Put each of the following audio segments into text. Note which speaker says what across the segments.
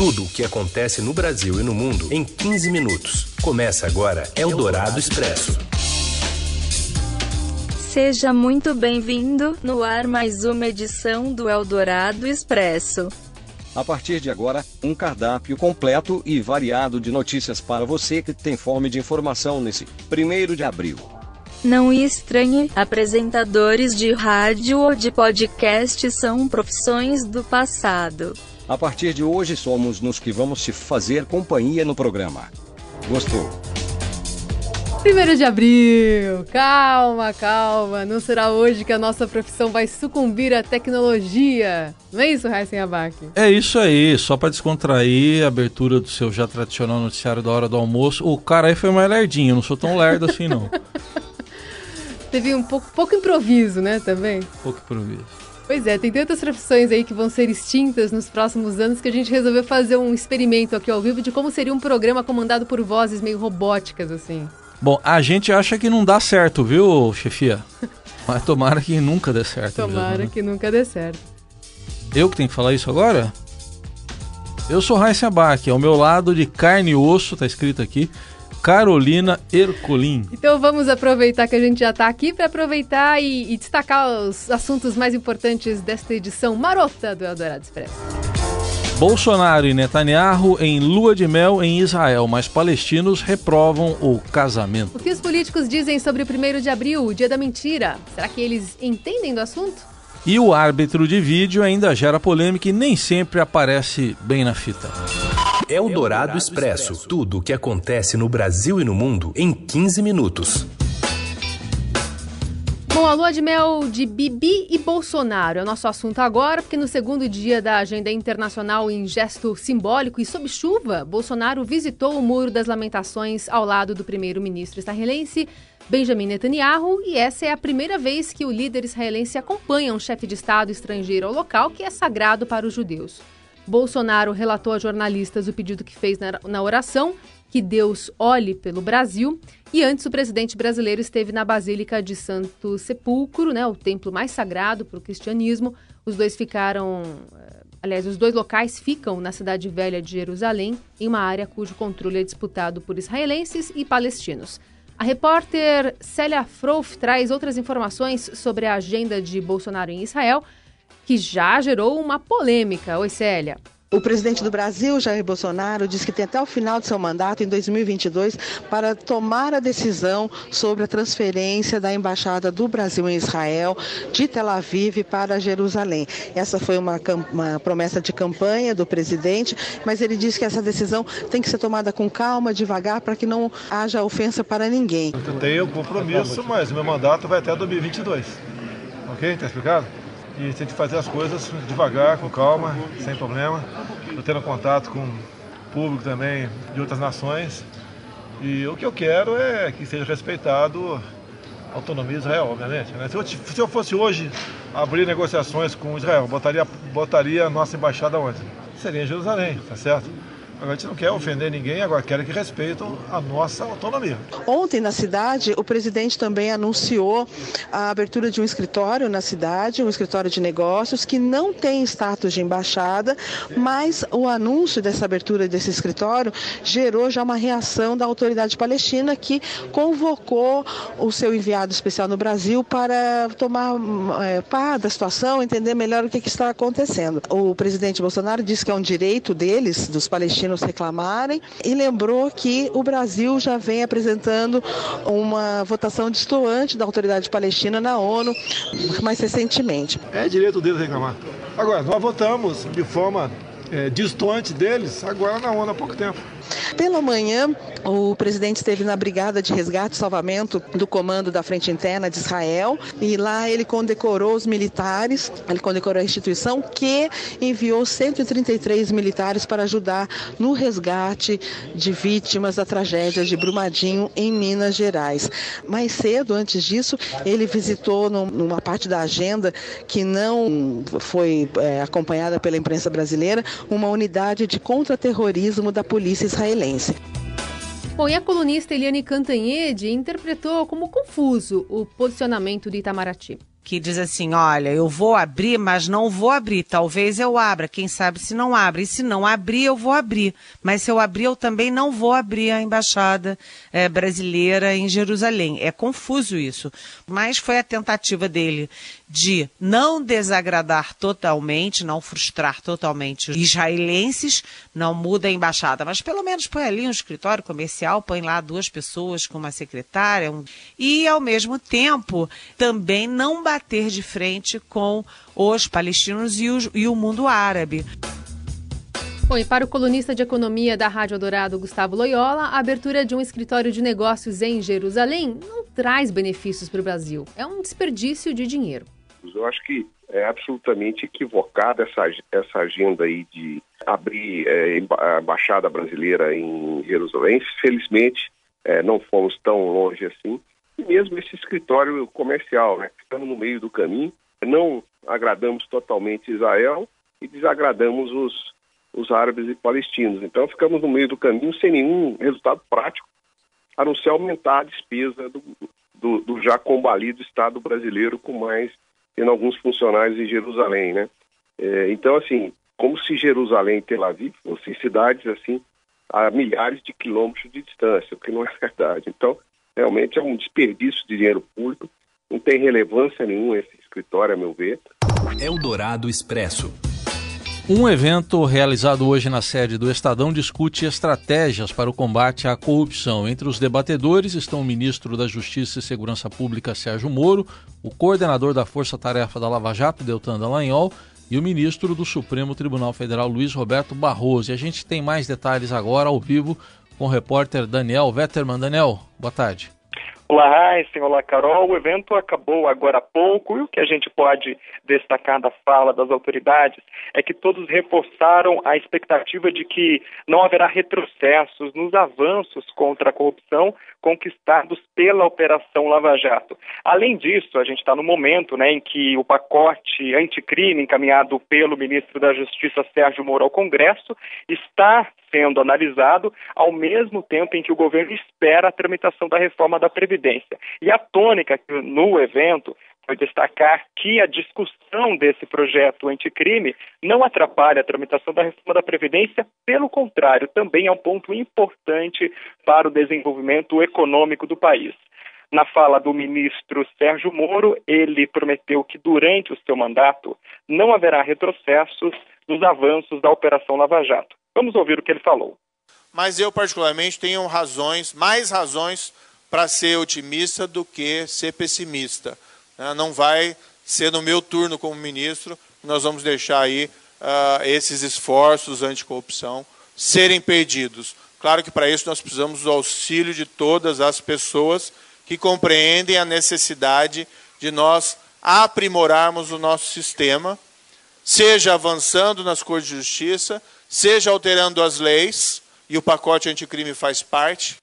Speaker 1: Tudo o que acontece no Brasil e no mundo em 15 minutos. Começa agora Eldorado Expresso.
Speaker 2: Seja muito bem-vindo no ar mais uma edição do Eldorado Expresso.
Speaker 3: A partir de agora, um cardápio completo e variado de notícias para você que tem fome de informação nesse primeiro de abril.
Speaker 2: Não estranhe, apresentadores de rádio ou de podcast são profissões do passado.
Speaker 3: A partir de hoje somos nos que vamos te fazer companhia no programa. Gostou?
Speaker 4: Primeiro de abril, calma, calma. Não será hoje que a nossa profissão vai sucumbir à tecnologia. Não é isso, Raíssen Abac?
Speaker 5: É isso aí, só para descontrair a abertura do seu já tradicional noticiário da hora do almoço. O cara aí foi mais lerdinho, não sou tão lerdo assim não.
Speaker 4: Teve um pouco, pouco improviso, né, também?
Speaker 5: Pouco improviso.
Speaker 4: Pois é, tem tantas profissões aí que vão ser extintas nos próximos anos que a gente resolveu fazer um experimento aqui ao vivo de como seria um programa comandado por vozes meio robóticas, assim.
Speaker 5: Bom, a gente acha que não dá certo, viu, chefia? Mas tomara que nunca dê certo.
Speaker 4: Tomara mesmo, né? que nunca dê certo.
Speaker 5: Eu que tenho que falar isso agora? Eu sou Raíssa Abac, ao meu lado de carne e osso, tá escrito aqui, Carolina Ercolim.
Speaker 4: Então vamos aproveitar que a gente já está aqui para aproveitar e, e, destacar os assuntos mais importantes desta edição marota do Eldorado Expresso.
Speaker 5: Bolsonaro e Netanyahu em lua de mel em Israel, mas palestinos reprovam o casamento.
Speaker 4: O que os políticos dizem sobre o 1 de abril, o dia da mentira? Será que eles entendem do assunto?
Speaker 5: E o árbitro de vídeo ainda gera polêmica e nem sempre aparece bem na fita.
Speaker 1: É o Dourado Expresso. Tudo o que acontece no Brasil e no mundo em 15 minutos.
Speaker 4: Bom, a lua de mel de Bibi e Bolsonaro é o nosso assunto agora, porque no segundo dia da agenda internacional em gesto simbólico e sob chuva, Bolsonaro visitou o Muro das Lamentações ao lado do primeiro-ministro israelense Benjamin Netanyahu, e essa é a primeira vez que o líder israelense acompanha um chefe de Estado estrangeiro ao local que é sagrado para os judeus. Bolsonaro relatou a jornalistas o pedido que fez na oração, que Deus olhe pelo Brasil. E antes, o presidente brasileiro esteve na Basílica de Santo Sepulcro, né, o templo mais sagrado para o cristianismo. Os dois ficaram. Eh, aliás, os dois locais ficam na cidade velha de Jerusalém, em uma área cujo controle é disputado por israelenses e palestinos. A repórter Célia Frouf traz outras informações sobre a agenda de Bolsonaro em Israel que já gerou uma polêmica. Oi, Célia.
Speaker 6: O presidente do Brasil, Jair Bolsonaro, disse que tem até o final de seu mandato, em 2022, para tomar a decisão sobre a transferência da embaixada do Brasil em Israel, de Tel Aviv para Jerusalém. Essa foi uma, uma promessa de campanha do presidente, mas ele disse que essa decisão tem que ser tomada com calma, devagar, para que não haja ofensa para ninguém.
Speaker 7: Eu tenho compromisso, mas meu mandato vai até 2022. Ok? Está explicado? E tem que fazer as coisas devagar, com calma, sem problema. Estou tendo contato com público também de outras nações e o que eu quero é que seja respeitado a autonomia de Israel, obviamente. Né? Se, eu, se eu fosse hoje abrir negociações com Israel, botaria, botaria a nossa embaixada onde? Seria em Jerusalém, tá certo? A gente não quer ofender ninguém, agora quer que respeitem a nossa autonomia.
Speaker 6: Ontem, na cidade, o presidente também anunciou a abertura de um escritório na cidade, um escritório de negócios, que não tem status de embaixada, mas o anúncio dessa abertura desse escritório gerou já uma reação da autoridade palestina, que convocou o seu enviado especial no Brasil para tomar é, par da situação, entender melhor o que, que está acontecendo. O presidente Bolsonaro disse que é um direito deles, dos palestinos, nos reclamarem e lembrou que o Brasil já vem apresentando uma votação distoante da autoridade palestina na ONU mais recentemente.
Speaker 7: É direito deles reclamar. Agora, nós votamos de forma é, distante deles agora na ONU há pouco tempo.
Speaker 6: Pela manhã, o presidente esteve na Brigada de Resgate e Salvamento do Comando da Frente Interna de Israel e lá ele condecorou os militares, ele condecorou a instituição que enviou 133 militares para ajudar no resgate de vítimas da tragédia de Brumadinho em Minas Gerais. Mais cedo, antes disso, ele visitou numa parte da agenda que não foi é, acompanhada pela imprensa brasileira, uma unidade de contra-terrorismo da polícia israelense.
Speaker 4: Bom, e a colunista Eliane Cantanhede interpretou como confuso o posicionamento de Itamaraty.
Speaker 8: que diz assim: olha, eu vou abrir, mas não vou abrir. Talvez eu abra, quem sabe se não abre. E se não abrir, eu vou abrir. Mas se eu abrir, eu também não vou abrir a embaixada é, brasileira em Jerusalém. É confuso isso. Mas foi a tentativa dele de não desagradar totalmente, não frustrar totalmente os israelenses, não muda a embaixada, mas pelo menos põe ali um escritório comercial, põe lá duas pessoas com uma secretária, um... e ao mesmo tempo também não bater de frente com os palestinos e, os, e o mundo árabe.
Speaker 4: Bom, e para o colunista de economia da Rádio Dourado, Gustavo Loyola, a abertura de um escritório de negócios em Jerusalém não traz benefícios para o Brasil. É um desperdício de dinheiro.
Speaker 9: Eu acho que é absolutamente equivocada essa, essa agenda aí de abrir é, a embaixada brasileira em Jerusalém. Felizmente, é, não fomos tão longe assim. E mesmo esse escritório comercial, né? Estamos no meio do caminho. Não agradamos totalmente Israel e desagradamos os, os árabes e palestinos. Então, ficamos no meio do caminho sem nenhum resultado prático, a não ser aumentar a despesa do, do, do já combalido Estado brasileiro com mais tendo alguns funcionários em Jerusalém, né? É, então, assim, como se Jerusalém e Tel Aviv fossem cidades, assim, a milhares de quilômetros de distância, o que não é verdade. Então, realmente é um desperdício de dinheiro público, não tem relevância nenhuma esse escritório, a meu ver.
Speaker 1: Eldorado Expresso.
Speaker 5: Um evento realizado hoje na sede do Estadão discute estratégias para o combate à corrupção. Entre os debatedores estão o ministro da Justiça e Segurança Pública, Sérgio Moro, o coordenador da Força Tarefa da Lava Jato, Deltan Dallagnol, e o ministro do Supremo Tribunal Federal, Luiz Roberto Barroso. E a gente tem mais detalhes agora ao vivo com o repórter Daniel Vetterman. Daniel, boa tarde.
Speaker 10: Olá, Raíssen, olá, Carol. O evento acabou agora há pouco e o que a gente pode destacar da fala das autoridades é que todos reforçaram a expectativa de que não haverá retrocessos nos avanços contra a corrupção conquistados pela Operação Lava Jato. Além disso, a gente está no momento né, em que o pacote anticrime encaminhado pelo ministro da Justiça Sérgio Moro ao Congresso está sendo analisado ao mesmo tempo em que o governo espera a tramitação da reforma da Previdência. E a tônica no evento foi destacar que a discussão desse projeto anticrime não atrapalha a tramitação da reforma da Previdência, pelo contrário, também é um ponto importante para o desenvolvimento econômico do país. Na fala do ministro Sérgio Moro, ele prometeu que durante o seu mandato não haverá retrocessos nos avanços da Operação Lava Jato. Vamos ouvir o que ele falou.
Speaker 11: Mas eu, particularmente, tenho razões, mais razões para ser otimista do que ser pessimista. Né? Não vai ser no meu turno como ministro nós vamos deixar aí uh, esses esforços anticorrupção serem perdidos. Claro que para isso nós precisamos do auxílio de todas as pessoas que compreendem a necessidade de nós aprimorarmos o nosso sistema, seja avançando nas Cortes de Justiça, seja alterando as leis, e o pacote anticrime faz parte.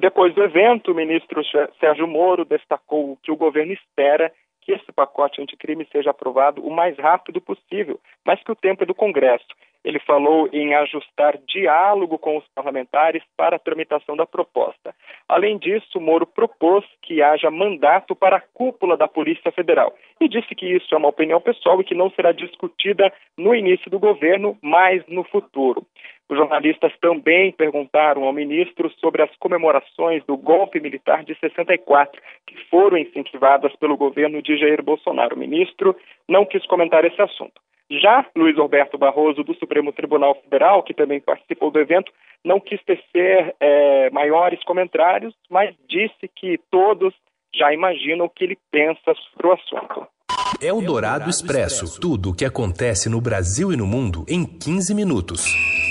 Speaker 10: Depois do evento, o ministro Sérgio Moro destacou que o governo espera que esse pacote anticrime seja aprovado o mais rápido possível, mas que o tempo é do Congresso. Ele falou em ajustar diálogo com os parlamentares para a tramitação da proposta. Além disso, Moro propôs que haja mandato para a cúpula da Polícia Federal e disse que isso é uma opinião pessoal e que não será discutida no início do governo, mas no futuro. Os jornalistas também perguntaram ao ministro sobre as comemorações do golpe militar de 64, que foram incentivadas pelo governo de Jair Bolsonaro. O ministro não quis comentar esse assunto. Já Luiz Roberto Barroso, do Supremo Tribunal Federal, que também participou do evento, não quis tecer é, maiores comentários, mas disse que todos já imaginam o que ele pensa sobre o assunto.
Speaker 1: É o Dourado Expresso tudo o que acontece no Brasil e no mundo em 15 minutos.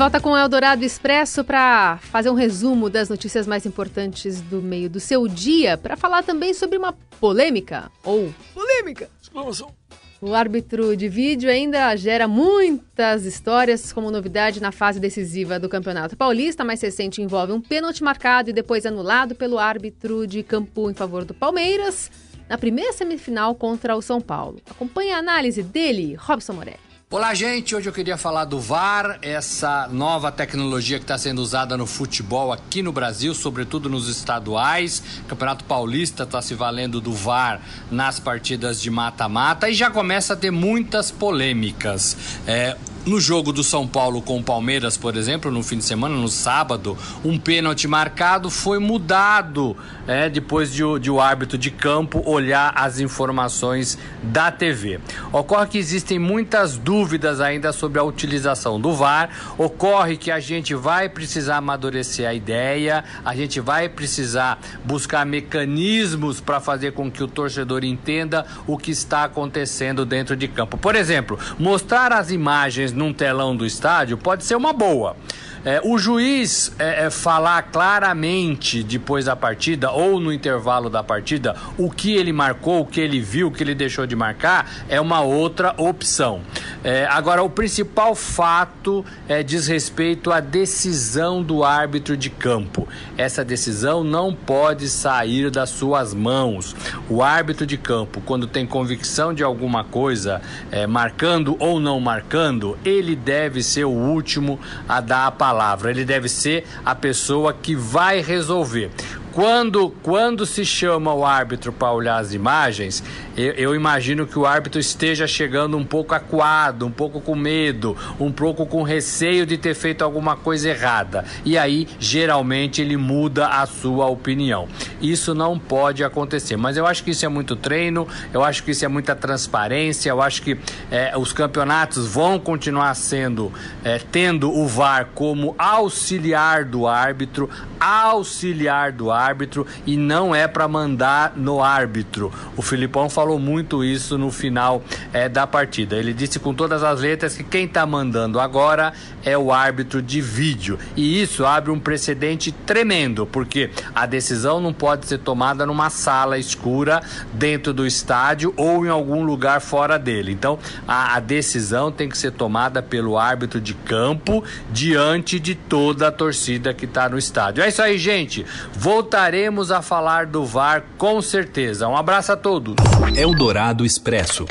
Speaker 4: Volta com o Eldorado Expresso para fazer um resumo das notícias mais importantes do meio do seu dia, para falar também sobre uma polêmica ou polêmica. Exclamação. O árbitro de vídeo ainda gera muitas histórias como novidade na fase decisiva do Campeonato Paulista. Mais recente envolve um pênalti marcado e depois anulado pelo árbitro de campo em favor do Palmeiras na primeira semifinal contra o São Paulo. Acompanhe a análise dele, Robson Morelli.
Speaker 12: Olá, gente. Hoje eu queria falar do VAR, essa nova tecnologia que está sendo usada no futebol aqui no Brasil, sobretudo nos estaduais. O Campeonato Paulista está se valendo do VAR nas partidas de mata-mata e já começa a ter muitas polêmicas. É, no jogo do São Paulo com o Palmeiras, por exemplo, no fim de semana, no sábado, um pênalti marcado foi mudado é, depois de, de, o árbitro de campo olhar as informações da TV. Ocorre que existem muitas dúvidas ainda sobre a utilização do VAR, ocorre que a gente vai precisar amadurecer a ideia, a gente vai precisar buscar mecanismos para fazer com que o torcedor entenda o que está acontecendo dentro de campo. Por exemplo, mostrar as imagens num telão do estádio pode ser uma boa. É, o juiz é, é, falar claramente depois da partida ou no intervalo da partida o que ele marcou, o que ele viu, o que ele deixou de marcar é uma outra opção. É, agora, o principal fato é, diz respeito à decisão do árbitro de campo. Essa decisão não pode sair das suas mãos. O árbitro de campo, quando tem convicção de alguma coisa, é, marcando ou não marcando, ele deve ser o último a dar a palavra palavra, ele deve ser a pessoa que vai resolver. Quando, quando se chama o árbitro para olhar as imagens, eu, eu, imagino que o árbitro esteja chegando um pouco acuado, um pouco com medo, um pouco com receio de ter feito alguma coisa errada. E aí, geralmente, ele muda a sua opinião. Isso não pode acontecer. Mas eu acho que isso é muito treino, eu acho que isso é muita transparência, eu acho que é, os campeonatos vão continuar sendo, é, tendo o VAR como auxiliar do árbitro, auxiliar do árbitro e não é para mandar no árbitro. O Filipão falou muito isso no final é, da partida. Ele disse com todas as letras que quem está mandando agora é o árbitro de vídeo. E isso abre um precedente tremendo, porque a decisão não pode ser tomada numa sala escura dentro do estádio ou em algum lugar fora dele. Então, a, a decisão tem que ser tomada pelo árbitro de campo diante de toda a torcida que está no estádio. É isso aí, gente. Voltaremos a falar do VAR com certeza. Um abraço a todos.
Speaker 1: Eldorado Expresso.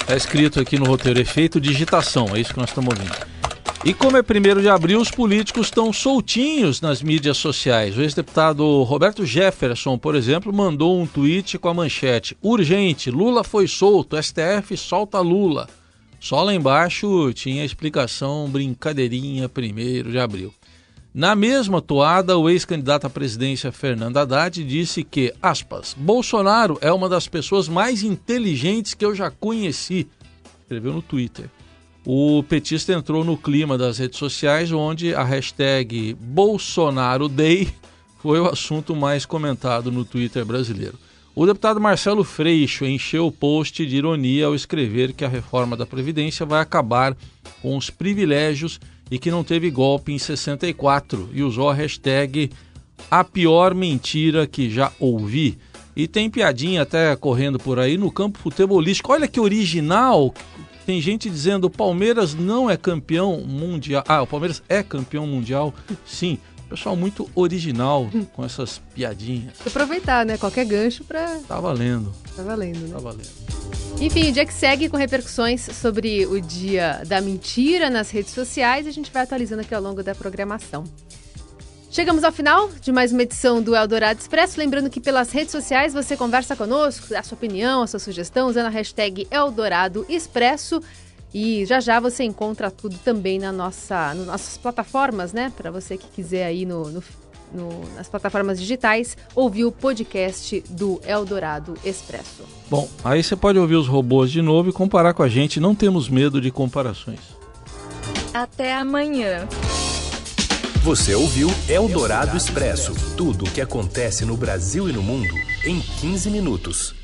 Speaker 5: Está escrito aqui no roteiro efeito digitação, é isso que nós estamos ouvindo. E como é primeiro de abril, os políticos estão soltinhos nas mídias sociais. O ex-deputado Roberto Jefferson, por exemplo, mandou um tweet com a manchete: Urgente, Lula foi solto, STF solta Lula. Só lá embaixo tinha a explicação brincadeirinha primeiro de abril. Na mesma toada, o ex-candidato à presidência Fernando Haddad disse que, aspas, Bolsonaro é uma das pessoas mais inteligentes que eu já conheci, escreveu no Twitter. O petista entrou no clima das redes sociais, onde a hashtag Bolsonaro Day foi o assunto mais comentado no Twitter brasileiro. O deputado Marcelo Freixo encheu o post de ironia ao escrever que a reforma da Previdência vai acabar com os privilégios e que não teve golpe em 64 e usou a hashtag a pior mentira que já ouvi. E tem piadinha até correndo por aí no campo futebolístico. Olha que original! Tem gente dizendo o Palmeiras não é campeão mundial. Ah, o Palmeiras é campeão mundial. Sim, pessoal muito original com essas piadinhas.
Speaker 4: Aproveitar, né? Qualquer gancho para.
Speaker 5: Tá valendo.
Speaker 4: Tá valendo, né?
Speaker 5: Tá valendo.
Speaker 4: Enfim, o dia que segue com repercussões sobre o dia da mentira nas redes sociais. A gente vai atualizando aqui ao longo da programação. Chegamos ao final de mais uma edição do Eldorado Expresso. Lembrando que pelas redes sociais você conversa conosco, dá sua opinião, a sua sugestão, usando a hashtag Eldorado Expresso. E já já você encontra tudo também na nossa, nas nossas plataformas, né? Para você que quiser aí no, no, no, nas plataformas digitais ouvir o podcast do Eldorado Expresso.
Speaker 5: Bom, aí você pode ouvir os robôs de novo e comparar com a gente. Não temos medo de comparações.
Speaker 2: Até amanhã.
Speaker 1: Você ouviu Eldorado Expresso tudo o que acontece no Brasil e no mundo em 15 minutos.